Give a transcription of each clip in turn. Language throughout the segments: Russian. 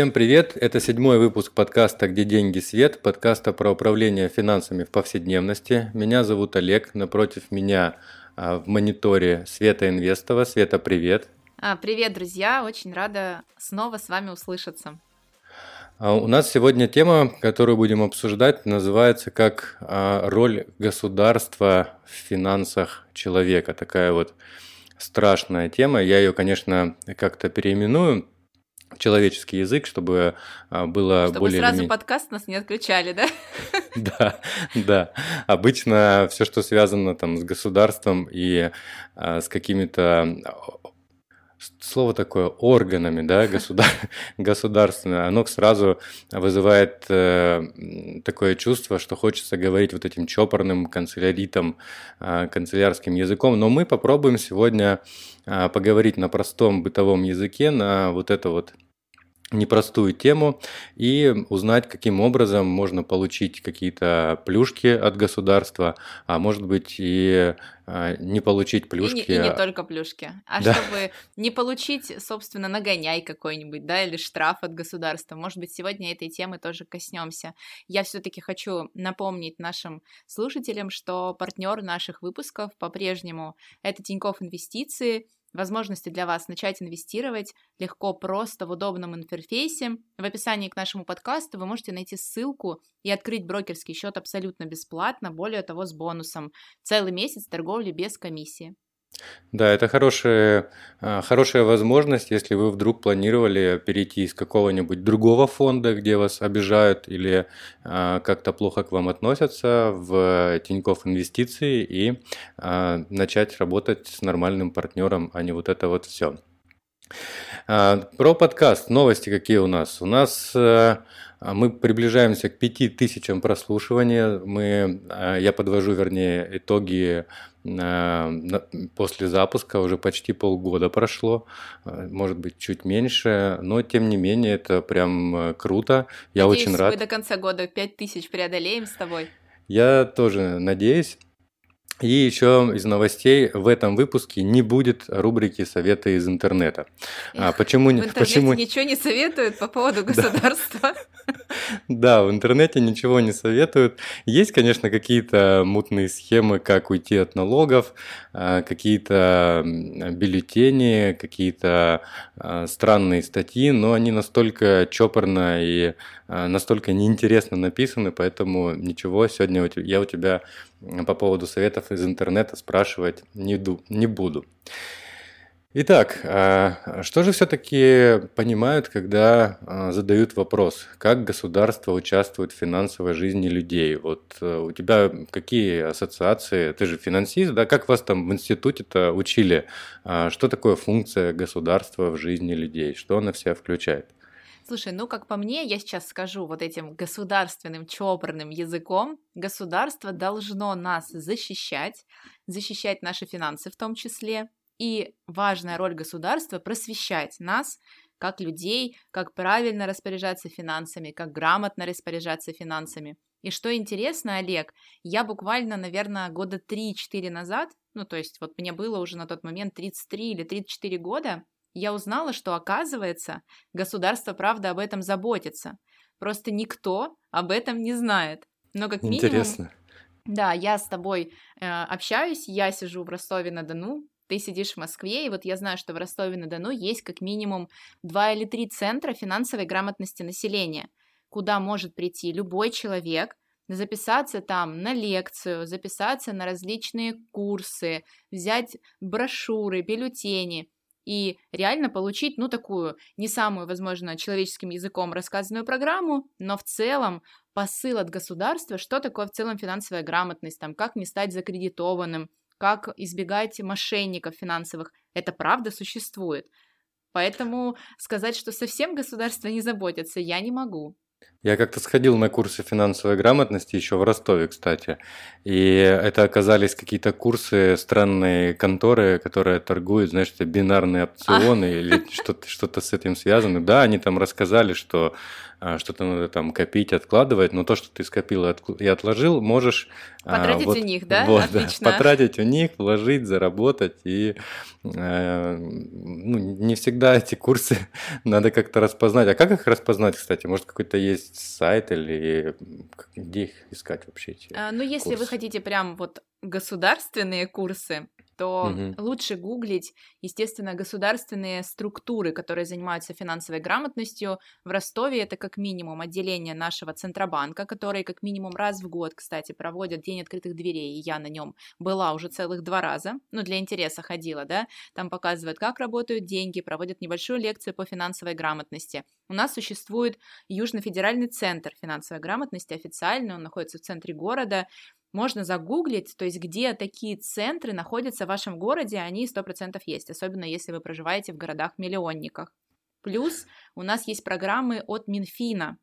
Всем привет! Это седьмой выпуск подкаста «Где деньги свет», подкаста про управление финансами в повседневности. Меня зовут Олег, напротив меня а, в мониторе Света Инвестова. Света, привет! А, привет, друзья! Очень рада снова с вами услышаться. А, у нас сегодня тема, которую будем обсуждать, называется как роль государства в финансах человека. Такая вот страшная тема. Я ее, конечно, как-то переименую человеческий язык, чтобы а, было чтобы более... Чтобы сразу подкаст нас не отключали, да? Да, да. Обычно все, что связано там с государством и а, с какими-то слово такое органами, да, государ... государственное, оно сразу вызывает э, такое чувство, что хочется говорить вот этим чопорным канцеляритом, э, канцелярским языком. Но мы попробуем сегодня э, поговорить на простом бытовом языке, на вот это вот непростую тему и узнать, каким образом можно получить какие-то плюшки от государства, а может быть и а, не получить плюшки. И не, и не только плюшки, а да. чтобы не получить, собственно, нагоняй какой-нибудь, да, или штраф от государства. Может быть, сегодня этой темы тоже коснемся. Я все-таки хочу напомнить нашим слушателям, что партнер наших выпусков по-прежнему это Тинькофф Инвестиции – возможности для вас начать инвестировать легко, просто, в удобном интерфейсе. В описании к нашему подкасту вы можете найти ссылку и открыть брокерский счет абсолютно бесплатно, более того, с бонусом. Целый месяц торговли без комиссии. Да, это хорошая, а, хорошая возможность, если вы вдруг планировали перейти из какого-нибудь другого фонда, где вас обижают или а, как-то плохо к вам относятся, в Тинькофф Инвестиции и а, начать работать с нормальным партнером, а не вот это вот все. Про подкаст. Новости какие у нас? У нас мы приближаемся к 5000 прослушиваний. Мы, я подвожу, вернее, итоги после запуска уже почти полгода прошло, э, может быть, чуть меньше, но тем не менее это прям э, круто. Я Надеюсь, очень рад. мы до конца года 5000 преодолеем с тобой. Я тоже надеюсь. И еще из новостей в этом выпуске не будет рубрики «Советы из интернета». А почему, в интернете почему... ничего не советуют по поводу государства? Да, в интернете ничего не советуют. Есть, конечно, какие-то мутные схемы, как уйти от налогов, а, какие-то бюллетени, какие-то а, странные статьи, но они настолько чопорно и а, настолько неинтересно написаны, поэтому ничего сегодня я у тебя по поводу советов из интернета спрашивать не, буду. Итак, а, что же все-таки понимают, когда а, задают вопрос, как государство участвует в финансовой жизни людей? Вот э, у тебя какие ассоциации? Ты же финансист, да? Как вас там в институте-то учили? Что такое функция государства в жизни людей? Что она вся включает? Слушай, ну как по мне, я сейчас скажу вот этим государственным чопорным языком, государство должно нас защищать, защищать наши финансы в том числе, и важная роль государства просвещать нас, как людей, как правильно распоряжаться финансами, как грамотно распоряжаться финансами. И что интересно, Олег, я буквально, наверное, года 3-4 назад, ну то есть вот мне было уже на тот момент 33 или 34 года, я узнала, что, оказывается, государство, правда, об этом заботится. Просто никто об этом не знает. Но как минимум... Интересно. Да, я с тобой э, общаюсь, я сижу в Ростове-на-Дону, ты сидишь в Москве, и вот я знаю, что в Ростове-на-Дону есть как минимум два или три центра финансовой грамотности населения, куда может прийти любой человек, записаться там на лекцию, записаться на различные курсы, взять брошюры, бюллетени – и реально получить, ну, такую не самую, возможно, человеческим языком рассказанную программу, но в целом посыл от государства, что такое в целом финансовая грамотность, там, как не стать закредитованным, как избегать мошенников финансовых, это правда существует. Поэтому сказать, что совсем государство не заботится, я не могу. Я как-то сходил на курсы финансовой грамотности еще в Ростове, кстати. И это оказались какие-то курсы странные конторы, которые торгуют, знаешь, это бинарные опционы а. или что-то что с этим связано. Да, они там рассказали, что а, что-то надо там копить, откладывать, но то, что ты скопил и отложил, можешь... А, потратить вот, у них, да? Вот, Отлично. Да, потратить у них, вложить, заработать. И э, ну, не всегда эти курсы надо как-то распознать. А как их распознать, кстати? Может, какой-то есть сайт или где их искать вообще? Эти а, ну, если курсы? вы хотите прям вот государственные курсы, то угу. лучше гуглить, естественно, государственные структуры, которые занимаются финансовой грамотностью. В Ростове это как минимум отделение нашего Центробанка, который как минимум раз в год, кстати, проводят День открытых дверей, и я на нем была уже целых два раза, ну, для интереса ходила, да, там показывают, как работают деньги, проводят небольшую лекцию по финансовой грамотности. У нас существует Южно-федеральный центр финансовой грамотности, официально он находится в центре города, можно загуглить, то есть где такие центры находятся в вашем городе, они 100% есть, особенно если вы проживаете в городах-миллионниках. Плюс у нас есть программы от Минфина.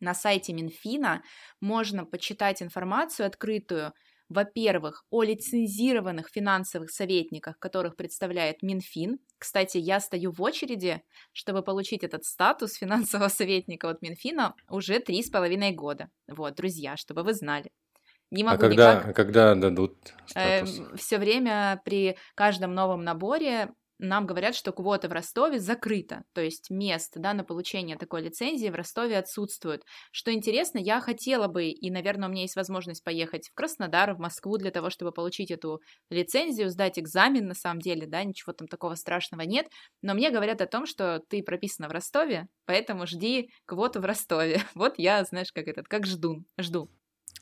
На сайте Минфина можно почитать информацию открытую, во-первых, о лицензированных финансовых советниках, которых представляет Минфин. Кстати, я стою в очереди, чтобы получить этот статус финансового советника от Минфина уже три с половиной года. Вот, друзья, чтобы вы знали. Не а могу а когда, никак. А когда дадут статус? Э, все время при каждом новом наборе нам говорят, что квота в Ростове закрыта, то есть мест да, на получение такой лицензии в Ростове отсутствует. Что интересно, я хотела бы, и, наверное, у меня есть возможность поехать в Краснодар, в Москву для того, чтобы получить эту лицензию, сдать экзамен, на самом деле, да, ничего там такого страшного нет, но мне говорят о том, что ты прописана в Ростове, поэтому жди квоту в Ростове. Вот я, знаешь, как этот, как жду, жду.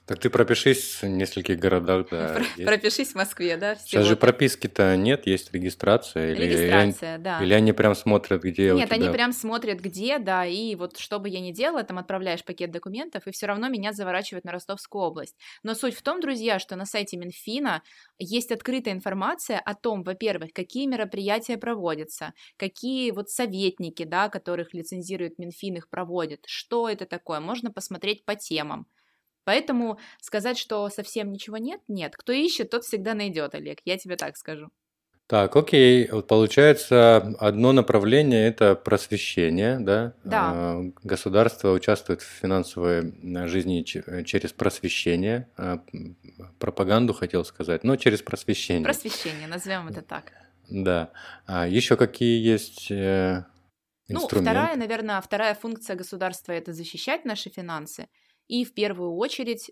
Так ты пропишись в нескольких городах, да. Про- пропишись в Москве, да. Сейчас же прописки-то нет, есть регистрация. Или, регистрация, или, да. Или они прям смотрят, где Нет, они прям смотрят, где, да, и вот что бы я ни делала, там отправляешь пакет документов, и все равно меня заворачивают на Ростовскую область. Но суть в том, друзья, что на сайте Минфина есть открытая информация о том, во-первых, какие мероприятия проводятся, какие вот советники, да, которых лицензирует Минфин, их проводят, что это такое, можно посмотреть по темам. Поэтому сказать, что совсем ничего нет, нет. Кто ищет, тот всегда найдет, Олег, я тебе так скажу. Так, окей. Вот получается, одно направление – это просвещение, да? Да. А, государство участвует в финансовой жизни через просвещение. А, пропаганду хотел сказать, но через просвещение. Просвещение, назовем это так. Да. А еще какие есть э, инструменты? Ну, вторая, наверное, вторая функция государства – это защищать наши финансы – и в первую очередь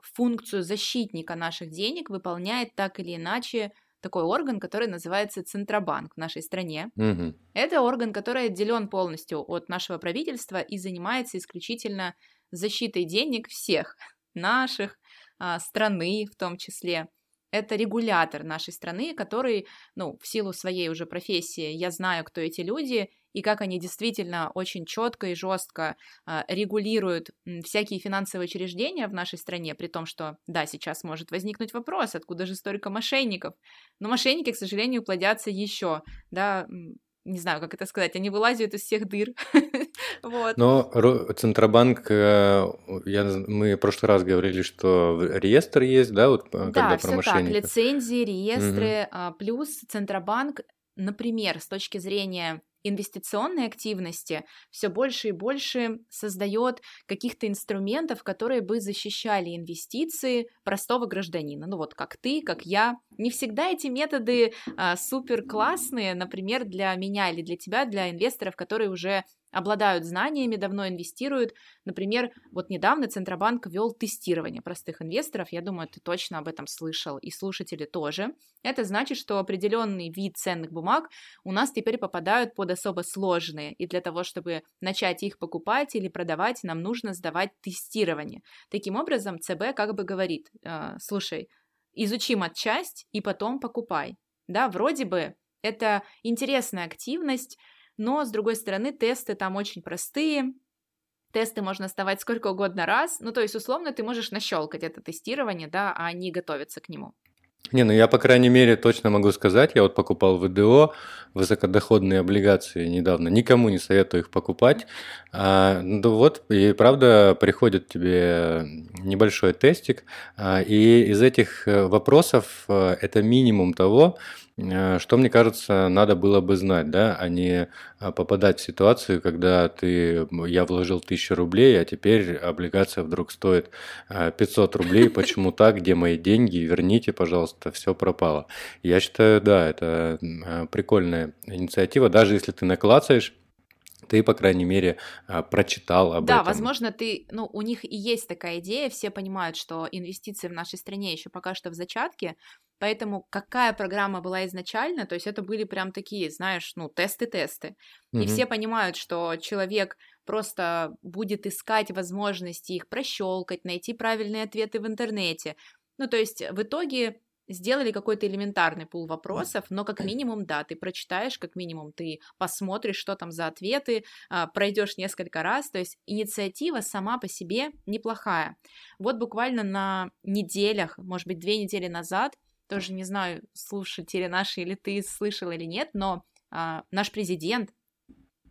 функцию защитника наших денег выполняет так или иначе такой орган, который называется Центробанк в нашей стране. Угу. Это орган, который отделен полностью от нашего правительства и занимается исключительно защитой денег всех наших, а, страны в том числе. Это регулятор нашей страны, который, ну, в силу своей уже профессии, я знаю, кто эти люди, и как они действительно очень четко и жестко э, регулируют всякие финансовые учреждения в нашей стране, при том, что, да, сейчас может возникнуть вопрос, откуда же столько мошенников, но мошенники, к сожалению, плодятся еще, да, не знаю, как это сказать, они вылазят из всех дыр. вот. Но Центробанк, э, я, мы в прошлый раз говорили, что реестр есть, да, вот да, когда про мошенников. Так, лицензии, реестры, угу. плюс Центробанк, например, с точки зрения инвестиционной активности все больше и больше создает каких-то инструментов, которые бы защищали инвестиции простого гражданина. Ну вот как ты, как я. Не всегда эти методы а, супер классные, например, для меня или для тебя, для инвесторов, которые уже обладают знаниями, давно инвестируют. Например, вот недавно Центробанк ввел тестирование простых инвесторов. Я думаю, ты точно об этом слышал, и слушатели тоже. Это значит, что определенный вид ценных бумаг у нас теперь попадают под особо сложные, и для того, чтобы начать их покупать или продавать, нам нужно сдавать тестирование. Таким образом, ЦБ как бы говорит, э, слушай, изучим отчасть и потом покупай. Да, вроде бы это интересная активность, но, с другой стороны, тесты там очень простые, тесты можно сдавать сколько угодно раз, ну, то есть, условно, ты можешь нащелкать это тестирование, да, а не готовиться к нему. Не, ну я, по крайней мере, точно могу сказать, я вот покупал ВДО, высокодоходные облигации недавно, никому не советую их покупать. А, ну вот, и правда, приходит тебе небольшой тестик, а, и из этих э, вопросов э, это минимум того, Э, что, мне кажется, надо было бы знать, да, а не а, попадать в ситуацию, когда ты, я вложил 1000 рублей, а теперь облигация вдруг стоит 500 а, рублей, почему так, где мои деньги, верните, пожалуйста, все пропало. Я считаю, да, это а, прикольная инициатива, даже если ты наклацаешь, ты, по крайней мере, прочитал об да, этом. Да, возможно, ты, ну, у них и есть такая идея, все понимают, что инвестиции в нашей стране еще пока что в зачатке, Поэтому какая программа была изначально, то есть это были прям такие, знаешь, ну, тесты-тесты. Mm-hmm. И все понимают, что человек просто будет искать возможности их прощелкать, найти правильные ответы в интернете. Ну, то есть в итоге сделали какой-то элементарный пул вопросов, но как минимум, да, ты прочитаешь, как минимум ты посмотришь, что там за ответы, а, пройдешь несколько раз, то есть инициатива сама по себе неплохая. Вот буквально на неделях, может быть, две недели назад тоже не знаю, слушатели наши или ты слышал или нет, но а, наш президент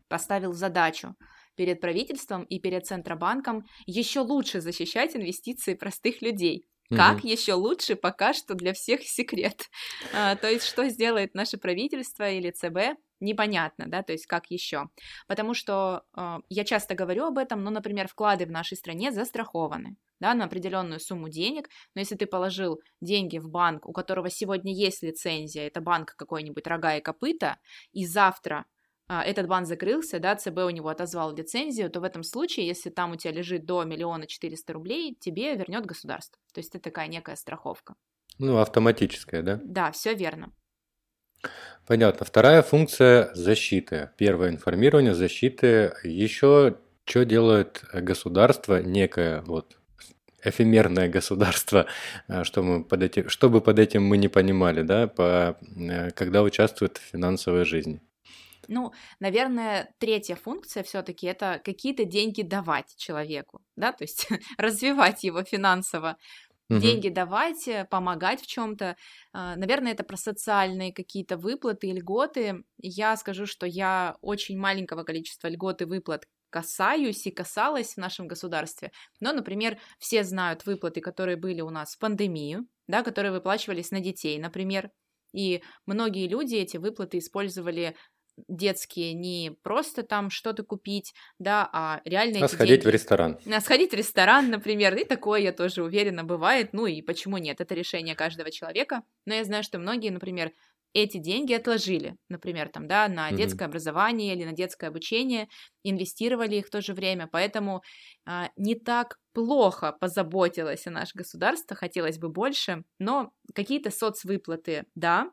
поставил задачу перед правительством и перед Центробанком еще лучше защищать инвестиции простых людей. Как угу. еще лучше, пока что для всех секрет. А, то есть, что сделает наше правительство или ЦБ, непонятно, да, то есть как еще. Потому что э, я часто говорю об этом, но, например, вклады в нашей стране застрахованы да, на определенную сумму денег, но если ты положил деньги в банк, у которого сегодня есть лицензия, это банк какой-нибудь рога и копыта, и завтра этот банк закрылся, да, ЦБ у него отозвал лицензию, то в этом случае, если там у тебя лежит до миллиона четыреста рублей, тебе вернет государство. То есть это такая некая страховка. Ну, автоматическая, да? Да, все верно. Понятно. Вторая функция защиты. Первое информирование защиты. Еще что делает государство, некое вот эфемерное государство, э, что мы под этим, что бы под этим мы не понимали, да, по, э, когда участвует в финансовой жизни. Ну, наверное, третья функция все-таки это какие-то деньги давать человеку, да, то есть развивать его финансово. Угу. Деньги давать, э, помогать в чем-то. А, наверное, это про социальные какие-то выплаты, льготы. Я скажу, что я очень маленького количества льгот и выплат касаюсь и касалась в нашем государстве. Но, например, все знают выплаты, которые были у нас в пандемию, да, которые выплачивались на детей, например. И многие люди эти выплаты использовали детские не просто там что-то купить, да, а реально... А сходить деньги... в ресторан. А сходить в ресторан, например, и такое, я тоже уверена, бывает, ну и почему нет, это решение каждого человека, но я знаю, что многие, например, эти деньги отложили, например, там, да, на детское mm-hmm. образование или на детское обучение, инвестировали их в то же время, поэтому а, не так плохо позаботилось о наше государство, хотелось бы больше, но какие-то соцвыплаты, да,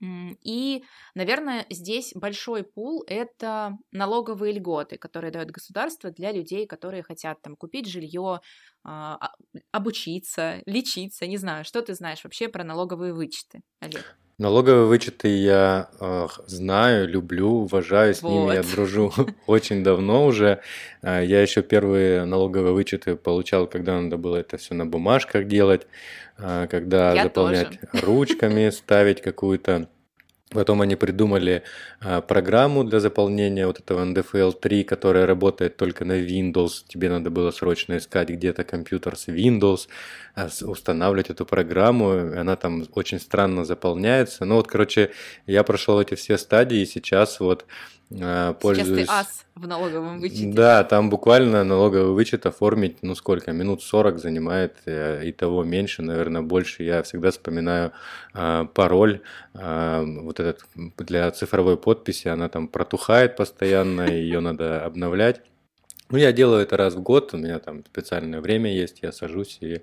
и, наверное, здесь большой пул – это налоговые льготы, которые дает государство для людей, которые хотят там купить жилье, а, обучиться, лечиться, не знаю, что ты знаешь вообще про налоговые вычеты, Олег? Налоговые вычеты я э, знаю, люблю, уважаю, с ними я дружу очень давно уже. Э, я еще первые налоговые вычеты получал, когда надо было это все на бумажках делать, э, когда я заполнять тоже. ручками, ставить какую-то Потом они придумали а, программу для заполнения вот этого NDFL 3, которая работает только на Windows. Тебе надо было срочно искать где-то компьютер с Windows, а, устанавливать эту программу. Она там очень странно заполняется. Ну вот, короче, я прошел эти все стадии, и сейчас вот пользуюсь... Сейчас ты ас в налоговом вычете. Да, там буквально налоговый вычет оформить, ну сколько, минут 40 занимает, э, и того меньше, наверное, больше. Я всегда вспоминаю э, пароль, э, вот этот для цифровой подписи, она там протухает постоянно, ее надо обновлять. Ну, я делаю это раз в год, у меня там специальное время есть, я сажусь и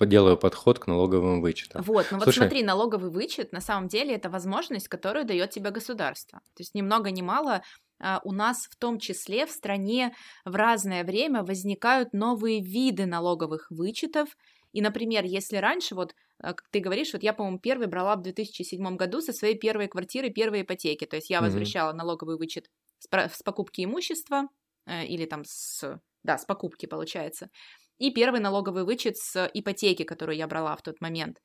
делаю подход к налоговым вычетам. Вот, ну Слушай, вот смотри, налоговый вычет на самом деле это возможность, которую дает тебе государство. То есть ни много ни мало а, у нас в том числе в стране в разное время возникают новые виды налоговых вычетов. И, например, если раньше, вот а, как ты говоришь, вот я, по-моему, первый брала в 2007 году со своей первой квартиры первой ипотеки. То есть я возвращала угу. налоговый вычет с, с покупки имущества э, или там с, да, с покупки, получается и первый налоговый вычет с ипотеки, которую я брала в тот момент.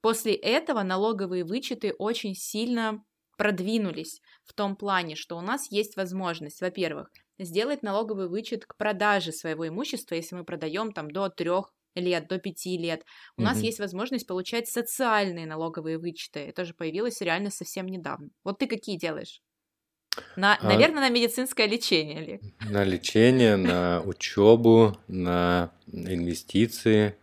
После этого налоговые вычеты очень сильно продвинулись в том плане, что у нас есть возможность, во-первых, сделать налоговый вычет к продаже своего имущества, если мы продаем там до трех лет, до пяти лет. У угу. нас есть возможность получать социальные налоговые вычеты. Это же появилось реально совсем недавно. Вот ты какие делаешь? На, а, наверное, на медицинское лечение ли? На лечение, на учебу, на инвестиции.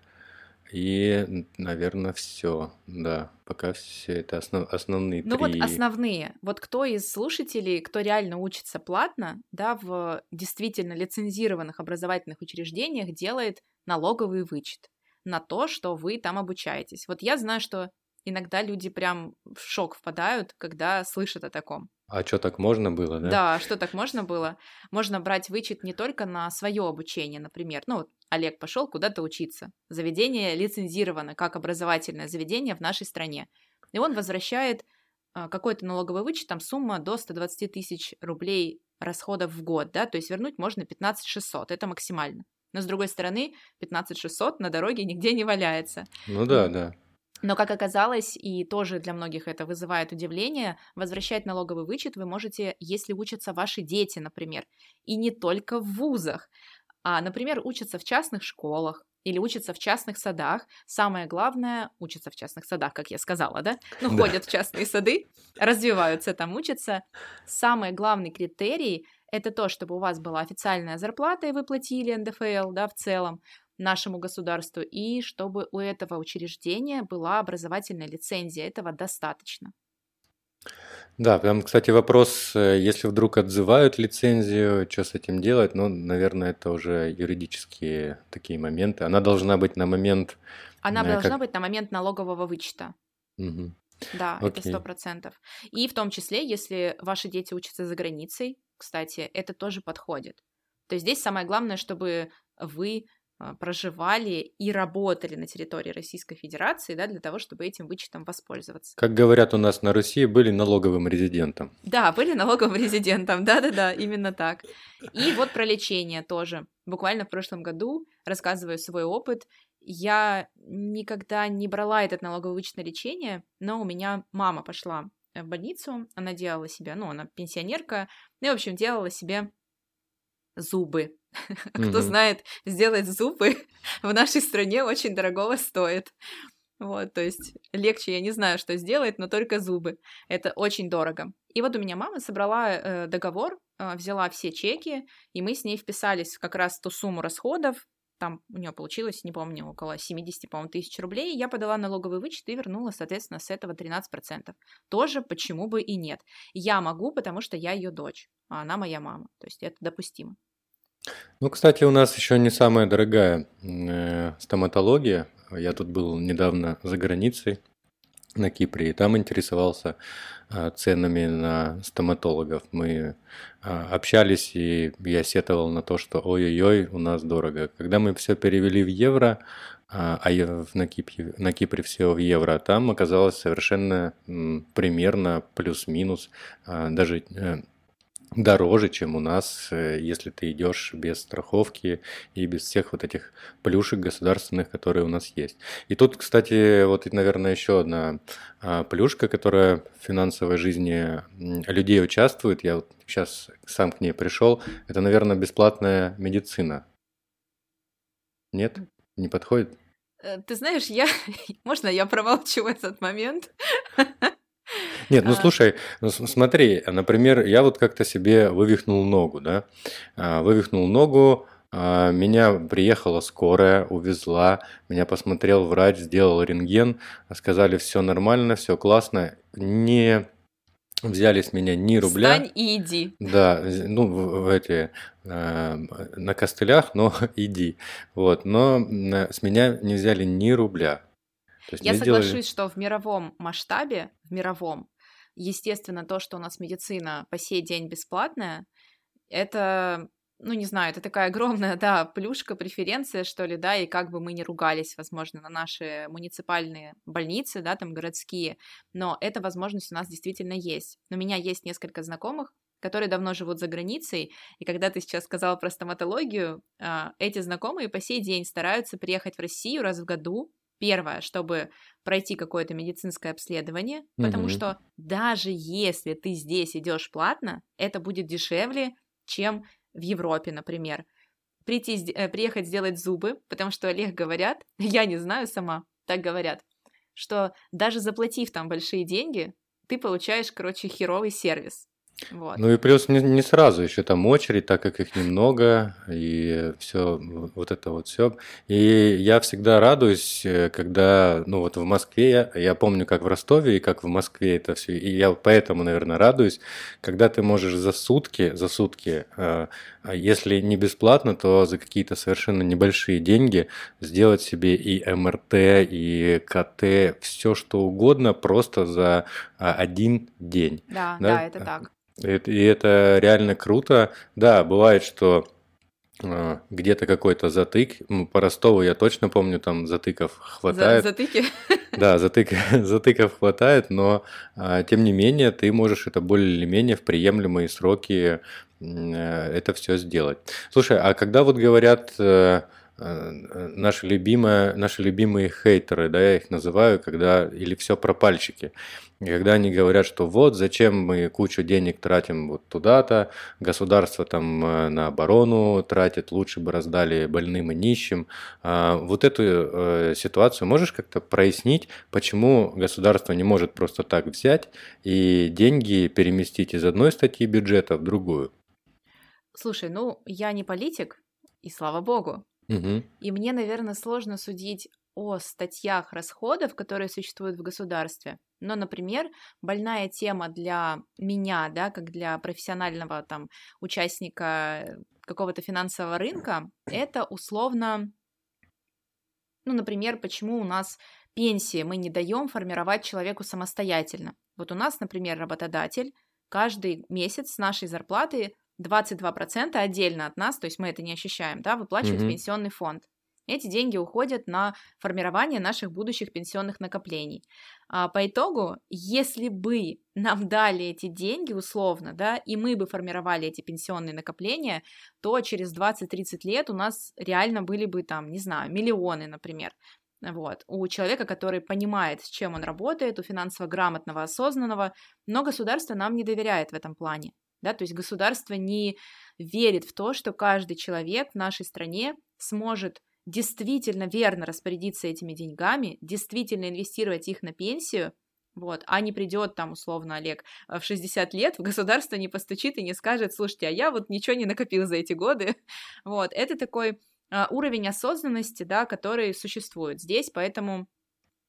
И, наверное, все. Да, пока все это основ, основные Ну три. вот основные. Вот кто из слушателей, кто реально учится платно, да, в действительно лицензированных образовательных учреждениях делает налоговый вычет на то, что вы там обучаетесь. Вот я знаю, что иногда люди прям в шок впадают, когда слышат о таком. А что так можно было, да? Да, что так можно было? Можно брать вычет не только на свое обучение, например. Ну, вот Олег пошел куда-то учиться. Заведение лицензировано как образовательное заведение в нашей стране. И он возвращает а, какой-то налоговый вычет, там сумма до 120 тысяч рублей расходов в год, да, то есть вернуть можно 15 600, это максимально. Но с другой стороны, 15 600 на дороге нигде не валяется. Ну да, да. Но, как оказалось, и тоже для многих это вызывает удивление, возвращать налоговый вычет вы можете, если учатся ваши дети, например, и не только в вузах, а, например, учатся в частных школах, или учатся в частных садах. Самое главное, учатся в частных садах, как я сказала, да? Ну, да. ходят в частные сады, развиваются там, учатся. Самый главный критерий – это то, чтобы у вас была официальная зарплата, и вы платили НДФЛ, да, в целом, нашему государству, и чтобы у этого учреждения была образовательная лицензия. Этого достаточно. Да, прям, кстати, вопрос, э, если вдруг отзывают лицензию, что с этим делать? Ну, наверное, это уже юридические такие моменты. Она должна быть на момент... Она э, должна как... быть на момент налогового вычета. Угу. Да, Окей. это сто процентов. И в том числе, если ваши дети учатся за границей, кстати, это тоже подходит. То есть здесь самое главное, чтобы вы проживали и работали на территории Российской Федерации, да, для того, чтобы этим вычетом воспользоваться. Как говорят у нас на Руси, были налоговым резидентом. Да, были налоговым резидентом, да-да-да, именно так. И вот про лечение тоже. Буквально в прошлом году, рассказываю свой опыт, я никогда не брала этот налоговый вычет на лечение, но у меня мама пошла в больницу, она делала себе, ну, она пенсионерка, ну, и, в общем, делала себе зубы. Кто знает, сделать зубы в нашей стране очень дорогого стоит. Вот, то есть легче я не знаю, что сделать, но только зубы. Это очень дорого. И вот у меня мама собрала э, договор, э, взяла все чеки, и мы с ней вписались в как раз ту сумму расходов. Там у нее получилось, не помню, около 70, по-моему, тысяч рублей. Я подала налоговый вычет и вернула, соответственно, с этого 13%. Тоже почему бы и нет. Я могу, потому что я ее дочь, а она моя мама. То есть это допустимо. Ну, кстати, у нас еще не самая дорогая э, стоматология. Я тут был недавно за границей на Кипре, и там интересовался э, ценами на стоматологов. Мы э, общались, и я сетовал на то, что ой-ой-ой, у нас дорого. Когда мы все перевели в евро, а, а на Кипре, на Кипре все в евро, там оказалось совершенно примерно плюс-минус, а, даже э, дороже, чем у нас, э, если ты идешь без страховки и без всех вот этих плюшек государственных, которые у нас есть. И тут, кстати, вот, наверное, еще одна а, плюшка, которая в финансовой жизни людей участвует. Я вот сейчас сам к ней пришел. Это, наверное, бесплатная медицина. Нет? Не подходит? Э, ты знаешь, я... Можно я промолчу этот момент? Нет, ну а. слушай, ну, смотри, например, я вот как-то себе вывихнул ногу, да, а, вывихнул ногу, а, меня приехала скорая, увезла, меня посмотрел врач, сделал рентген, сказали, все нормально, все классно, не взяли с меня ни рубля. Встань и иди. Да, ну, в, в эти, э, на костылях, но иди. Вот, но с меня не взяли ни рубля. Я соглашусь, сделали... что в мировом масштабе, в мировом, Естественно, то, что у нас медицина по сей день бесплатная, это, ну, не знаю, это такая огромная, да, плюшка, преференция, что ли, да, и как бы мы не ругались, возможно, на наши муниципальные больницы, да, там городские, но эта возможность у нас действительно есть. У меня есть несколько знакомых, которые давно живут за границей, и когда ты сейчас сказала про стоматологию, а, эти знакомые по сей день стараются приехать в Россию раз в году, Первое, чтобы пройти какое-то медицинское обследование, потому Мгм. что даже если ты здесь идешь платно, это будет дешевле, чем в Европе, например. Прийти, э, приехать сделать зубы, потому что Олег говорят, я не знаю сама, так говорят, что даже заплатив там большие деньги, ты получаешь, короче, херовый сервис. Вот. Ну и плюс не, не сразу, еще там очередь, так как их немного, и все, вот это вот все. И я всегда радуюсь, э, когда, ну вот в Москве, я, я помню, как в Ростове и как в Москве это все, и я поэтому, наверное, радуюсь, когда ты можешь за сутки, за сутки, э, а если не бесплатно, то за какие-то совершенно небольшие деньги сделать себе и МРТ, и КТ, все что угодно, просто за а, один день. Да, да, да, это так. Это- И это реально круто. Да, бывает, что э, где-то какой-то затык. Ну, По Ростову я точно помню, там затыков За- хватает. затыки. Да, затык, затыков хватает, но а, тем не менее ты можешь это более или менее в приемлемые сроки э, это все сделать. Слушай, а когда вот говорят э, наши любимые, наши любимые хейтеры, да, я их называю, когда или все пропальщики, и когда они говорят, что вот зачем мы кучу денег тратим вот туда-то, государство там э, на оборону тратит, лучше бы раздали больным и нищим. А, Вот эту э, ситуацию можешь как-то прояснить, почему государство не может просто так взять и деньги переместить из одной статьи бюджета в другую? Слушай, ну, я не политик, и слава богу. Мгм. И мне, наверное, сложно судить о статьях расходов, которые существуют в государстве. Но, например, больная тема для меня, да, как для профессионального там участника какого-то финансового рынка, это условно, ну, например, почему у нас пенсии мы не даем формировать человеку самостоятельно. Вот у нас, например, работодатель каждый месяц с нашей зарплаты 22% отдельно от нас, то есть мы это не ощущаем, да, выплачивает Мгм. пенсионный фонд. Эти деньги уходят на формирование наших будущих пенсионных накоплений. А, по итогу, если бы нам дали эти деньги условно, да, и мы бы формировали эти пенсионные накопления, то через 20-30 лет у нас реально были бы там, не знаю, миллионы, например. Вот. У человека, который понимает, с чем он работает, у финансово грамотного, осознанного, но государство нам не доверяет в этом плане. Да? То есть государство не верит в то, что каждый человек в нашей стране сможет действительно верно распорядиться этими деньгами, действительно инвестировать их на пенсию, вот, а не придет там, условно, Олег, в 60 лет, в государство не постучит и не скажет, слушайте, а я вот ничего не накопил за эти годы, вот, это такой а, уровень осознанности, да, который существует здесь, поэтому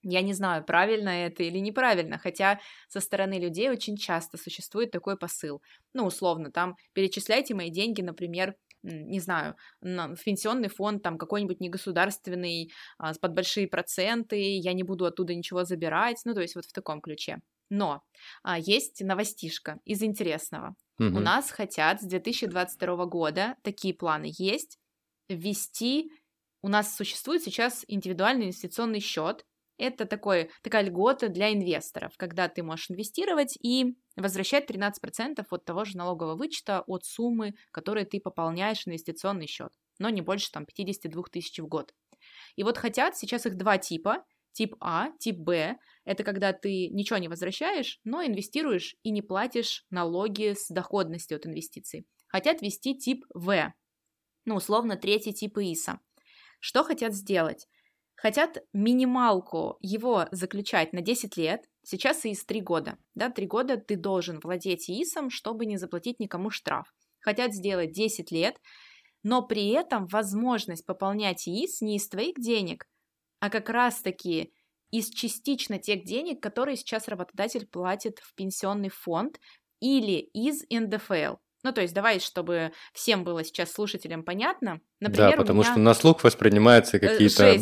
я не знаю, правильно это или неправильно, хотя со стороны людей очень часто существует такой посыл. Ну, условно, там, перечисляйте мои деньги, например, не знаю, на, в пенсионный фонд, там, какой-нибудь негосударственный, а, под большие проценты, я не буду оттуда ничего забирать, ну, то есть вот в таком ключе. Но а, есть новостишка из интересного. У Мгм. нас хотят с 2022 года, такие планы есть, ввести, у нас существует сейчас индивидуальный инвестиционный счет, это такой, такая льгота для инвесторов, когда ты можешь инвестировать и возвращать 13% от того же налогового вычета от суммы, которую ты пополняешь инвестиционный счет, но не больше там 52 тысяч в год. И вот хотят сейчас их два типа, тип А, тип Б, это когда ты ничего не возвращаешь, но инвестируешь и не платишь налоги с доходности от инвестиций. Хотят ввести тип В, ну, условно, третий тип ИИСа. Что хотят сделать? Хотят минималку его заключать на 10 лет, сейчас ИИС 3 года. Да, 3 года ты должен владеть ИИСом, чтобы не заплатить никому штраф. Хотят сделать 10 лет, но при этом возможность пополнять ИИС не из твоих денег, а как раз-таки из частично тех денег, которые сейчас работодатель платит в пенсионный фонд или из НДФЛ. Ну, то есть, давай, чтобы всем было сейчас слушателям понятно. Например, да, потому меня... что на слух воспринимаются Э, какие-то...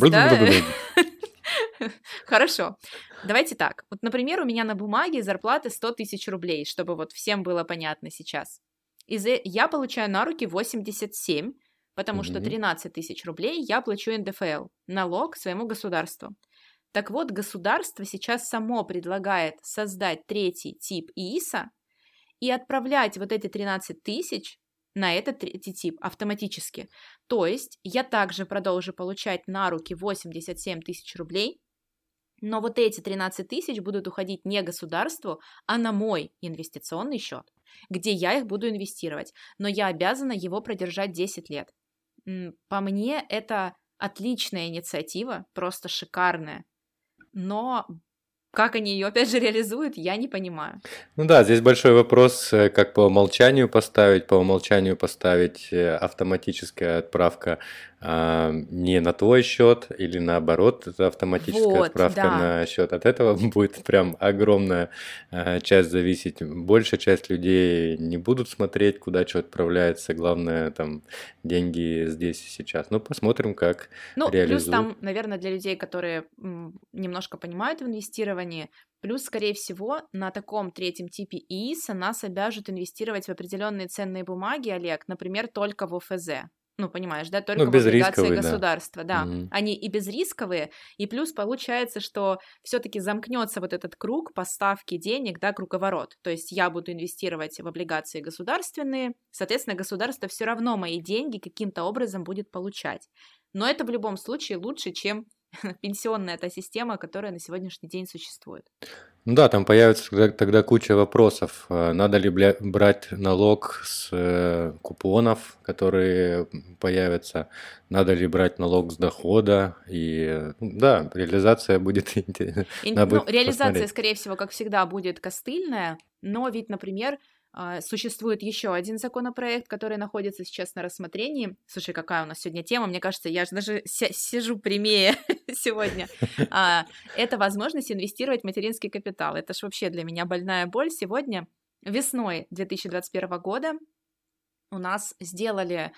Хорошо. Давайте так. Вот, например, у меня на бумаге зарплата 100 тысяч рублей, чтобы вот всем было понятно сейчас. Э- я получаю на руки 87, потому что Мгм. 13 тысяч рублей я плачу НДФЛ, налог своему государству. Так вот, государство сейчас само предлагает создать третий тип ИИСа и отправлять вот эти 13 тысяч на этот третий тип автоматически. То есть я также продолжу получать на руки 87 тысяч рублей, но вот эти 13 тысяч будут уходить не государству, а на мой инвестиционный счет, где я их буду инвестировать, но я обязана его продержать 10 лет. По мне это отличная инициатива, просто шикарная. Но как они ее опять же реализуют, я не понимаю. Ну да, здесь большой вопрос, э, как по умолчанию поставить. По умолчанию поставить э, автоматическая отправка а, не на твой счет или наоборот, это автоматическая вот, отправка да. на счет. От этого будет прям огромная а, часть зависеть. Большая часть людей не будут смотреть, куда что отправляется. Главное, там, деньги здесь и сейчас. Ну, посмотрим, как ну, реализуют. плюс там, наверное, для людей, которые немножко понимают в инвестировании, Плюс, скорее всего, на таком третьем типе ИИСа нас обяжут инвестировать в определенные ценные бумаги, Олег, например, только в ОФЗ ну, понимаешь, да, только ну, в облигации государства, да. да. Mm-hmm. Они и безрисковые, и плюс получается, что все-таки замкнется вот этот круг поставки денег, да, круговорот. То есть я буду инвестировать в облигации государственные, соответственно, государство все равно мои деньги каким-то образом будет получать. Но это в любом случае лучше, чем пенсионная та система, которая на сегодняшний день существует. Ну да, там появится тогда, тогда куча вопросов. А надо ли брать налог с э, купонов, которые появятся? Надо ли брать налог с дохода? И ну да, реализация будет интересна. Ну, реализация, посмотреть. скорее всего, как всегда, будет костыльная, но ведь, например, существует еще один законопроект, который находится сейчас на рассмотрении. Слушай, какая у нас сегодня тема? Мне кажется, я же даже сижу прямее сегодня. А, это возможность инвестировать в материнский капитал. Это же вообще для меня больная боль. Сегодня, весной 2021 года, у нас сделали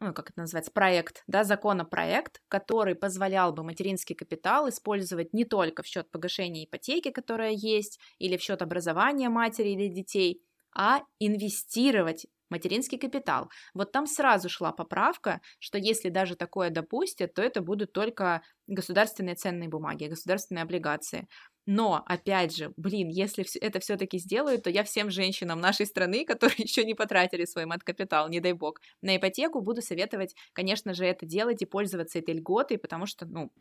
ну, как это называется, проект, да, законопроект, который позволял бы материнский капитал использовать не только в счет погашения ипотеки, которая есть, или в счет образования матери или детей, а инвестировать материнский капитал. Вот там сразу шла поправка, что если даже такое допустят, то это будут только государственные ценные бумаги, государственные облигации. Но, опять же, блин, если это все-таки сделают, то я всем женщинам нашей страны, которые еще не потратили свой мат-капитал, не дай бог, на ипотеку, буду советовать, конечно же, это делать и пользоваться этой льготой, потому что, ну,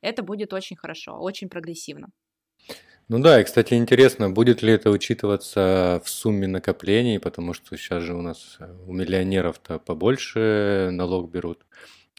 это будет очень хорошо, очень прогрессивно. Ну да, и, кстати, интересно, будет ли это учитываться в сумме накоплений, потому что сейчас же у нас э, у миллионеров-то побольше налог берут,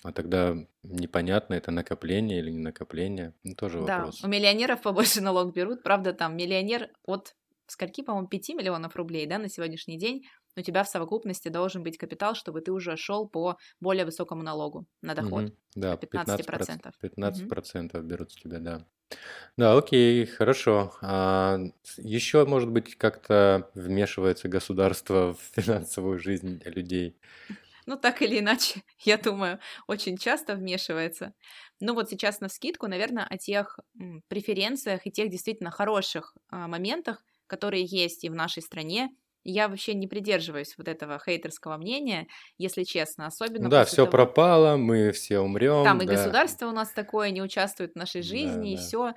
а тогда непонятно, это накопление или не накопление, ну, тоже да, вопрос. у миллионеров побольше налог берут, правда, там миллионер от скольки, по-моему, 5 миллионов рублей, да, на сегодняшний день, у тебя в совокупности должен быть капитал, чтобы ты уже шел по более высокому налогу на доход. Угу, да, 15%. 15%, 15% угу. берут с тебя, да. Да, окей, хорошо. А еще, может быть, как-то вмешивается государство в финансовую жизнь людей? Ну, так или иначе, я думаю, очень часто вмешивается. Ну, вот сейчас на вскидку, наверное, о тех преференциях и тех действительно хороших а, моментах, которые есть и в нашей стране, я вообще не придерживаюсь вот этого хейтерского мнения, если честно, особенно. Да, все того... пропало, мы все умрем. Там да. и государство у нас такое не участвует в нашей жизни, да, и да. все.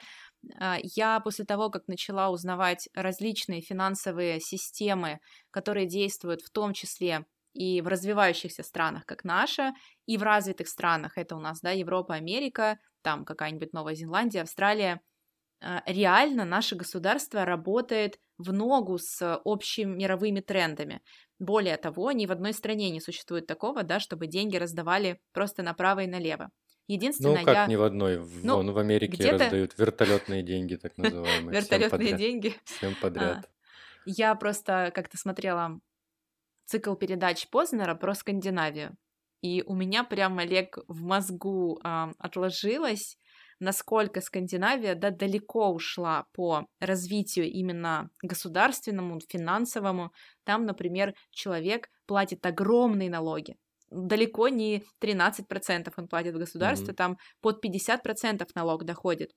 А, я после того, как начала узнавать различные финансовые системы, которые действуют в том числе и в развивающихся странах, как наша, и в развитых странах, это у нас, да, Европа, Америка, там какая-нибудь Новая Зеландия, Австралия, а, реально наше государство работает в ногу с общими мировыми трендами. Более того, ни в одной стране не существует такого, да, чтобы деньги раздавали просто направо и налево. Единственное, ну как я... ни в одной, ну, вон в Америке раздают вертолетные деньги, так называемые. Вертолетные деньги. Всем подряд. А, я просто как-то смотрела цикл передач Познера про Скандинавию, и у меня прямо Олег в мозгу отложилось насколько Скандинавия да, далеко ушла по развитию именно государственному, финансовому. Там, например, человек платит огромные налоги. Далеко не 13% он платит в государство, mm-hmm. там под 50% налог доходит.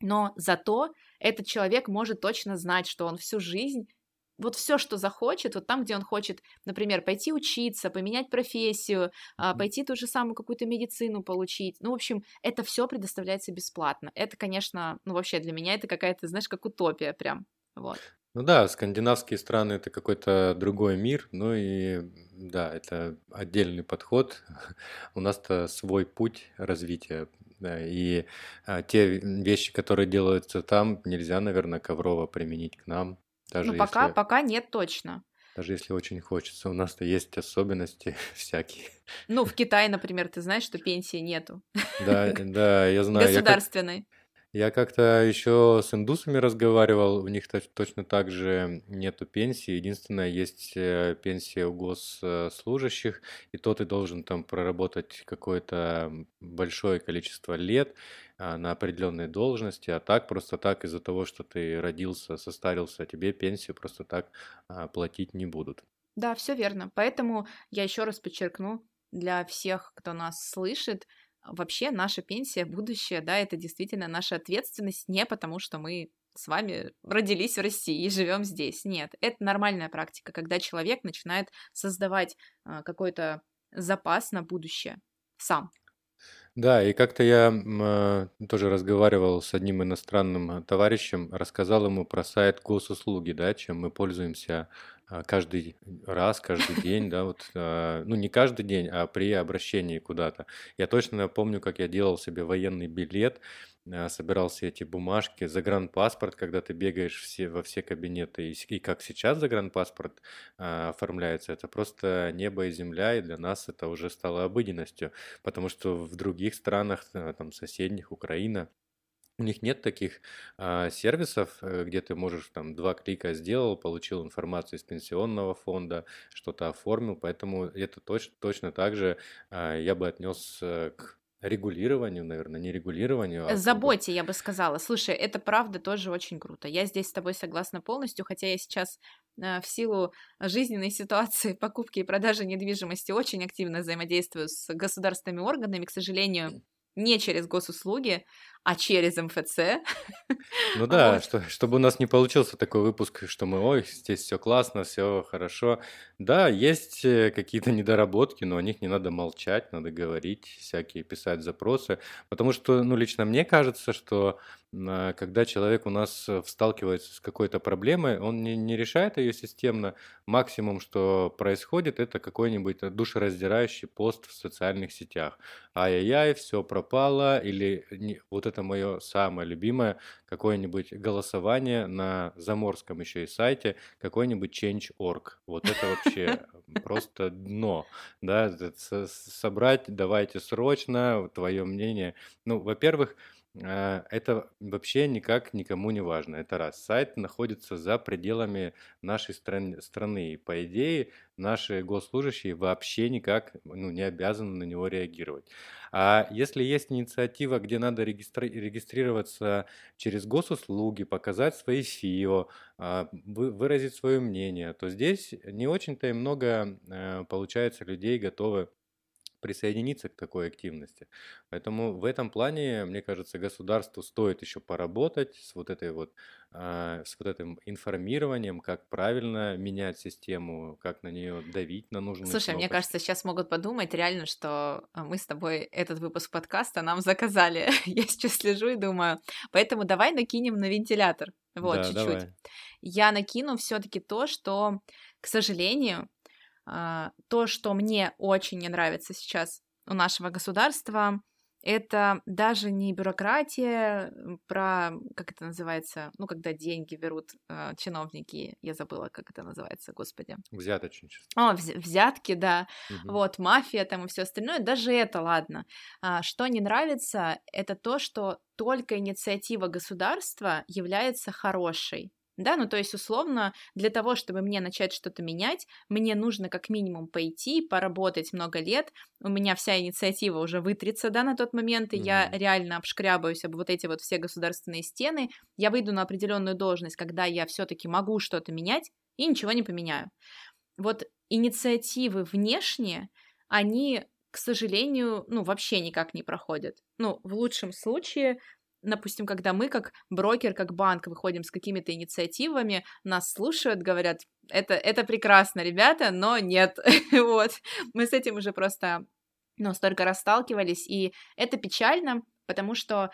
Но зато этот человек может точно знать, что он всю жизнь вот все, что захочет, вот там, где он хочет, например, пойти учиться, поменять профессию, а, пойти ту же самую какую-то медицину получить. Ну, в общем, это все предоставляется бесплатно. Это, конечно, ну, вообще для меня это какая-то, знаешь, как утопия прям. Вот. Ну да, скандинавские страны это какой-то другой мир, ну и да, это отдельный подход. У нас-то свой путь развития, да, и а, те вещи, которые делаются там, нельзя, наверное, коврово применить к нам, даже Ну, пока, если, пока нет точно. даже если очень хочется. У нас-то есть особенности всякие. Ну, в Китае, например, ты знаешь, что пенсии нету Да, да, я знаю. Государственной. Я как-то еще с индусами разговаривал, у них точ- точно так же нету пенсии. Единственное, есть э, пенсия у госслужащих, и то ты должен там проработать какое-то большое количество лет на определенной должности, а так просто так из-за того, что ты родился, состарился, тебе пенсию просто так а, платить не будут. Да, все верно. Поэтому я еще раз подчеркну для всех, кто нас слышит, вообще наша пенсия, будущее, да, это действительно наша ответственность не потому, что мы с вами родились в России и живем здесь. Нет, это нормальная практика, когда человек начинает создавать а, какой-то запас на будущее сам. Да, и как-то я м, э, тоже разговаривал с одним иностранным э, товарищем, рассказал ему про сайт госуслуги, да, чем мы пользуемся каждый раз, каждый день, да, вот, а, ну не каждый день, а при обращении куда-то. Я точно помню, как я делал себе военный билет, а, собирал все эти бумажки, загранпаспорт, когда ты бегаешь все, во все кабинеты, и, и как сейчас загранпаспорт а, оформляется, это просто небо и земля, и для нас это уже стало обыденностью, потому что в других странах, а, там соседних, Украина, у них нет таких а, сервисов, э, где ты можешь там два клика сделал, получил информацию из пенсионного фонда, что-то оформил, поэтому это точно, точно так же а, я бы отнес э, к регулированию, наверное, не регулированию, а Заботе, я бы сказала. Слушай, это правда тоже очень круто. Я здесь с тобой согласна полностью, хотя я сейчас э, в силу жизненной ситуации покупки и продажи недвижимости очень активно взаимодействую с государственными органами, к сожалению, не через госуслуги, а через МФЦ. Ну да, Вот. что, чтобы у нас не получился такой выпуск, что мы, ой, здесь все классно, все хорошо. Да, есть э, какие-то недоработки, но о них не надо молчать, надо говорить, всякие писать запросы. Потому что, ну, лично мне кажется, что а, когда человек у нас э, сталкивается с какой-то проблемой, он не, не решает ее системно. Максимум, что происходит, это какой-нибудь душераздирающий пост в социальных сетях. Ай-яй-яй, все пропало, или не- вот это мое самое любимое, какое-нибудь голосование на заморском еще и сайте, какой-нибудь Change.org. Вот это вообще просто дно, да, это со- собрать, давайте срочно, твое мнение. Ну, во-первых, это вообще никак никому не важно. Это раз. Сайт находится за пределами нашей стран- страны. И, по идее, наши госслужащие вообще никак ну, не обязаны на него реагировать. А если есть инициатива, где надо регистри- регистрироваться через госуслуги, показать свои ФИО, а, вы- выразить свое мнение, то здесь не очень-то и много, э, получается, людей готовы присоединиться к такой активности. Поэтому в этом плане, мне кажется, государству стоит еще поработать с вот этой вот, а, с вот этим информированием, как правильно менять систему, как на нее давить на нужные Слушай, мне кнопочки. кажется, сейчас могут подумать реально, что а, мы с тобой этот выпуск подкаста нам заказали. Я сейчас слежу и думаю. Поэтому давай накинем на вентилятор. Вот, Да, чуть-чуть. давай. Я накину все-таки то, что, к сожалению, то, что мне очень не нравится сейчас у нашего государства, это даже не бюрократия про, как это называется, ну, когда деньги берут а, чиновники, я забыла, как это называется, господи. Взяточничество. О, вз- взятки, да, Мгм. вот, мафия там и все остальное, даже это ладно. А, что не нравится, это то, что только инициатива государства является хорошей. Да, ну то есть условно для того, чтобы мне начать что-то менять, мне нужно как минимум пойти, поработать много лет, у меня вся инициатива уже вытрется, да, на тот момент, и я Мгм. реально обшкрябаюсь об вот эти вот все государственные стены, я выйду на определенную должность, когда я все-таки могу что-то менять и ничего не поменяю. Вот инициативы внешние, они, к сожалению, ну, вообще никак не проходят. Ну, в лучшем случае, допустим, когда мы как брокер, как банк выходим с какими-то инициативами, нас слушают, говорят, это, это прекрасно, ребята, но нет. вот. Мы с этим уже просто, ну, столько раз сталкивались, и это печально, потому что,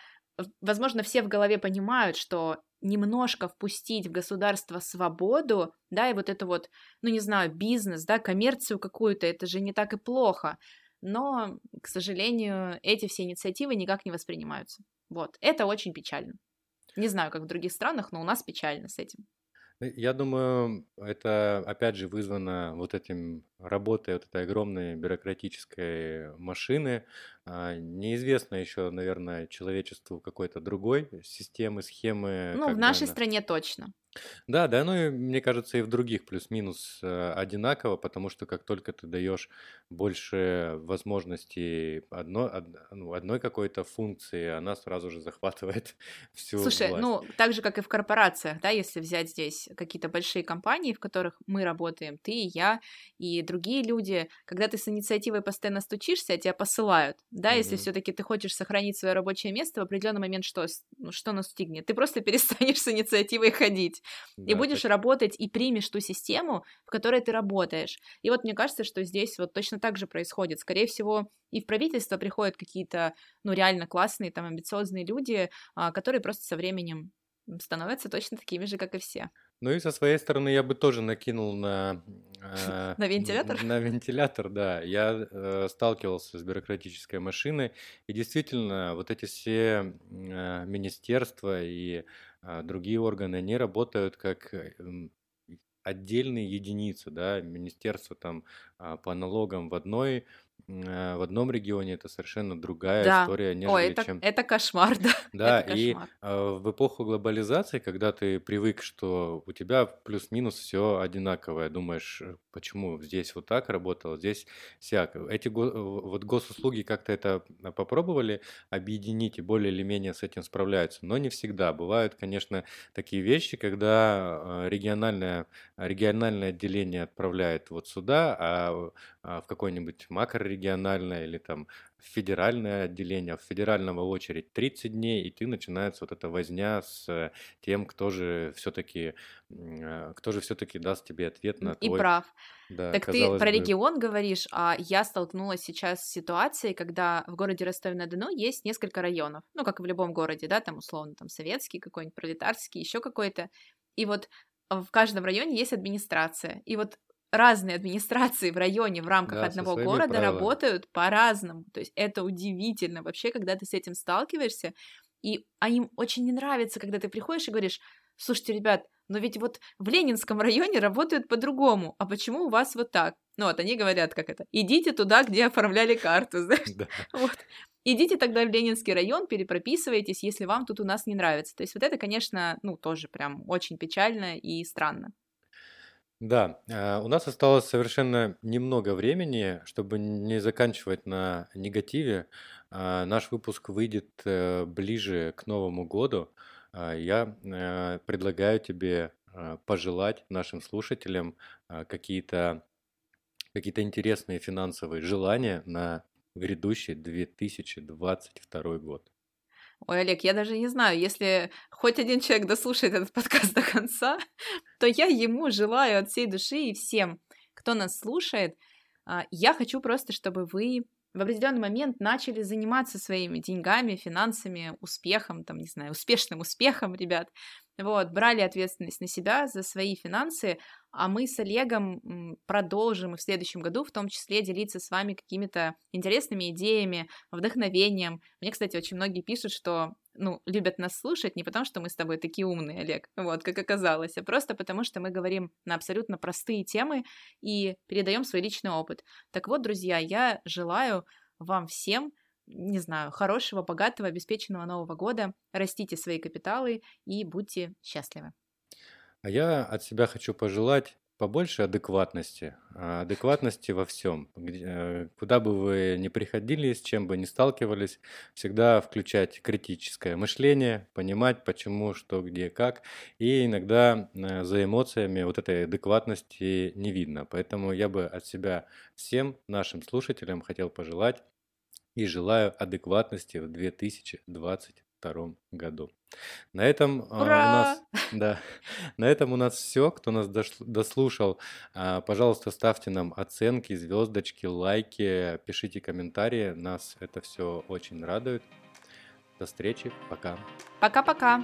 возможно, все в голове понимают, что немножко впустить в государство свободу, да, и вот это вот, ну не знаю, бизнес, да, коммерцию какую-то, это же не так и плохо. Но, к сожалению, эти все инициативы никак не воспринимаются. Вот, это очень печально. Не знаю, как в других странах, но у нас печально с этим. Э, я думаю, это опять же вызвано вот этим работой вот этой огромной бюрократической машины. А, неизвестно еще, наверное, человечеству какой-то другой системы, схемы. Ну, в нашей она... стране точно. Да, да, ну и мне кажется, и в других плюс-минус э, одинаково, потому что как только ты даешь больше возможностей одно, од- ну, одной какой-то функции, она сразу же захватывает всю Слушай, власть. ну, так же, как и в корпорациях, да, если взять здесь какие-то большие компании, в которых мы работаем, ты и я, и другие люди, когда ты с инициативой постоянно стучишься, тебя посылают, да, если Мгм. все-таки ты хочешь сохранить свое рабочее место, в определенный момент что, ну, что настигнет? Ты просто перестанешь с инициативой ходить и Да, будешь так. работать и примешь ту систему, в которой ты работаешь. И вот мне кажется, что здесь вот точно так же происходит. Скорее всего, и в правительство приходят какие-то, ну, реально классные, там, амбициозные люди, а, которые просто со временем становятся точно такими же, как и все. Ну и со своей стороны я бы тоже накинул на... э, На вентилятор? На вентилятор, да. Я э, сталкивался с бюрократической машиной, и действительно, вот эти все э, министерства и другие органы, они работают как отдельные единицы, да, министерство там а, по налогам в одной, в одном регионе это совершенно другая Да. история, Ой, нежели это, чем это кошмар, да. да, Это и кошмар. э, в эпоху глобализации, когда ты привык, что у тебя плюс-минус все одинаковое, думаешь, э, почему здесь вот так работало, здесь сяк. Эти го- э, вот госуслуги как-то это попробовали объединить и более или менее с этим справляются, но не всегда. Бывают, конечно, такие вещи, когда э, региональное, региональное отделение отправляет вот сюда, а а, в какое-нибудь макрорегиональное или там федеральное отделение, а в федерального очередь 30 дней, и ты начинается вот эта возня с тем, кто же все-таки, кто же все-таки даст тебе ответ на И твой, прав. да, Так ты про бы, регион говоришь, а я столкнулась сейчас с ситуацией, когда в городе Ростове-на-Дону есть несколько районов, ну, как и в любом городе, да, там условно там советский какой-нибудь, пролетарский, еще какой-то, и вот в каждом районе есть администрация, и вот разные администрации в районе в рамках да, одного города правилами. работают по-разному, то есть это удивительно вообще, когда ты с этим сталкиваешься, и а им очень не нравится, когда ты приходишь и говоришь, слушайте, ребят, но ведь вот в Ленинском районе работают по-другому, а почему у вас вот так? Ну вот они говорят, как это, идите туда, где оформляли карту, знаешь, Да. вот. Идите тогда в Ленинский район, перепрописывайтесь, если вам тут у нас не нравится. То есть вот это, конечно, ну, тоже прям очень печально и странно. Да, а, у нас осталось совершенно немного времени, чтобы не заканчивать на негативе. А, Наш выпуск выйдет э, ближе к Новому году. Я э, предлагаю тебе э, пожелать нашим слушателям какие-то какие-то интересные финансовые желания на грядущий 2022 год. Ой, Олег, я даже не знаю, если хоть один человек дослушает этот подкаст до конца, то я ему желаю от всей души и всем, кто нас слушает, а, я хочу просто, чтобы вы в определенный момент начали заниматься своими деньгами, финансами, успехом, там, не знаю, успешным успехом, ребят. Вот, брали ответственность на себя за свои финансы, а мы с Олегом продолжим и в следующем году в том числе делиться с вами какими-то интересными идеями, вдохновением. Мне, кстати, очень многие пишут, что ну, любят нас слушать не потому, что мы с тобой такие умные, Олег, вот, как оказалось, а просто потому, что мы говорим на абсолютно простые темы и передаем свой личный опыт. Так вот, друзья, я желаю вам всем не знаю, хорошего, богатого, обеспеченного Нового года. Растите свои капиталы и будьте счастливы. А я от себя хочу пожелать побольше адекватности. а, Адекватности во всем. Куда бы вы ни приходили, с чем бы ни сталкивались, всегда включать критическое мышление, понимать, почему, что, где, как. И иногда э, за эмоциями вот этой адекватности не видно. Поэтому я бы от себя всем нашим слушателям хотел пожелать и желаю адекватности в 2022 году. На этом а, у Ура! нас, да, на этом у нас все. Кто нас дослушал, а, пожалуйста, ставьте нам оценки, звездочки, лайки, пишите комментарии. Нас это все очень радует. До встречи, пока. Пока-пока!